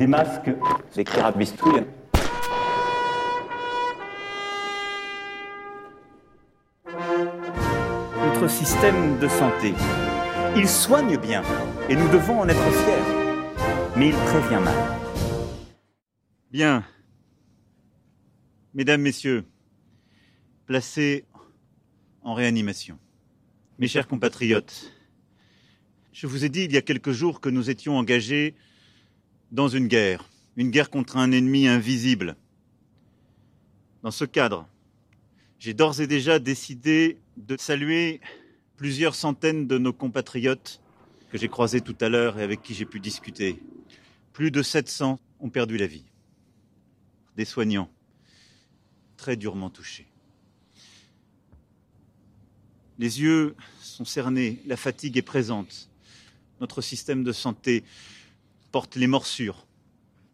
des masques, des carabistouilles. Notre système de santé, il soigne bien et nous devons en être fiers, mais il prévient mal. Bien. Mesdames, Messieurs, placés en réanimation. Mes chers compatriotes, je vous ai dit il y a quelques jours que nous étions engagés dans une guerre, une guerre contre un ennemi invisible. Dans ce cadre, j'ai d'ores et déjà décidé de saluer plusieurs centaines de nos compatriotes que j'ai croisés tout à l'heure et avec qui j'ai pu discuter. Plus de 700 ont perdu la vie. Des soignants très durement touchés. Les yeux sont cernés, la fatigue est présente. Notre système de santé porte les morsures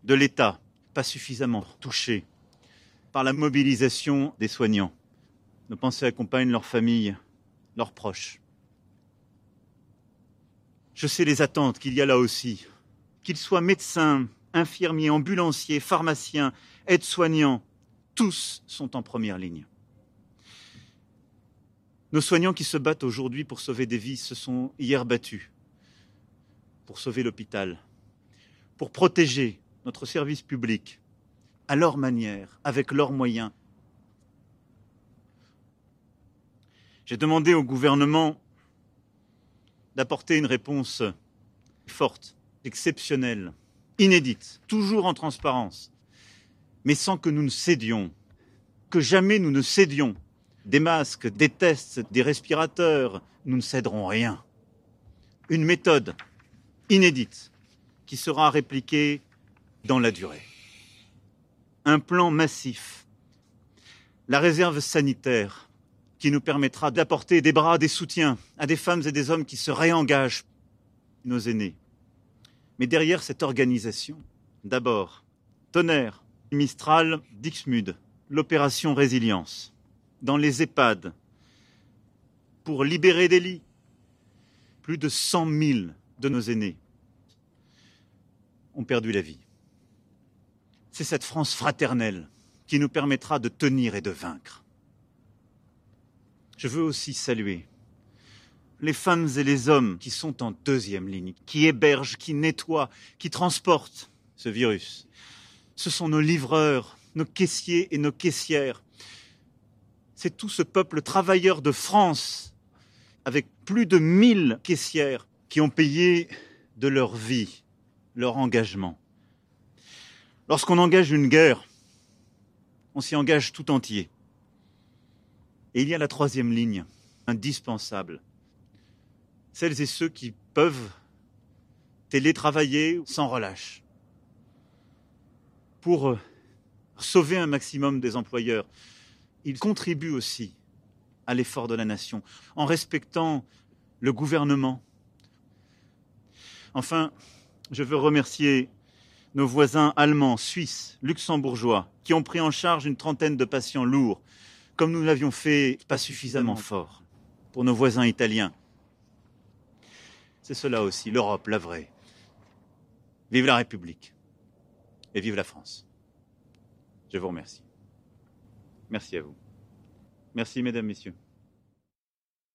de l'État, pas suffisamment touché par la mobilisation des soignants. Nos pensées accompagnent leurs familles, leurs proches. Je sais les attentes qu'il y a là aussi. Qu'ils soient médecins, infirmiers, ambulanciers, pharmaciens, aides-soignants, tous sont en première ligne. Nos soignants qui se battent aujourd'hui pour sauver des vies se sont hier battus pour sauver l'hôpital, pour protéger notre service public à leur manière, avec leurs moyens. J'ai demandé au gouvernement d'apporter une réponse forte, exceptionnelle, inédite, toujours en transparence, mais sans que nous ne cédions, que jamais nous ne cédions. Des masques, des tests, des respirateurs, nous ne céderons rien. Une méthode inédite qui sera répliquée dans la durée. Un plan massif, la réserve sanitaire qui nous permettra d'apporter des bras, des soutiens à des femmes et des hommes qui se réengagent, nos aînés. Mais derrière cette organisation, d'abord, tonnerre, Mistral, Dixmude, l'opération Résilience, dans les EHPAD, pour libérer des lits. Plus de 100 000 de nos aînés ont perdu la vie. C'est cette France fraternelle qui nous permettra de tenir et de vaincre. Je veux aussi saluer les femmes et les hommes qui sont en deuxième ligne, qui hébergent, qui nettoient, qui transportent ce virus. Ce sont nos livreurs, nos caissiers et nos caissières. C'est tout ce peuple travailleur de France, avec plus de 1000 caissières, qui ont payé de leur vie leur engagement. Lorsqu'on engage une guerre, on s'y engage tout entier. Et il y a la troisième ligne, indispensable. Celles et ceux qui peuvent télétravailler sans relâche pour euh, sauver un maximum des employeurs. Ils contribuent aussi à l'effort de la nation en respectant le gouvernement. Enfin, je veux remercier nos voisins allemands, suisses, luxembourgeois, qui ont pris en charge une trentaine de patients lourds, comme nous l'avions fait pas suffisamment fort pour nos voisins italiens. C'est cela aussi, l'Europe, la vraie. Vive la République et vive la France. Je vous remercie. Merci à vous. Merci, mesdames, messieurs.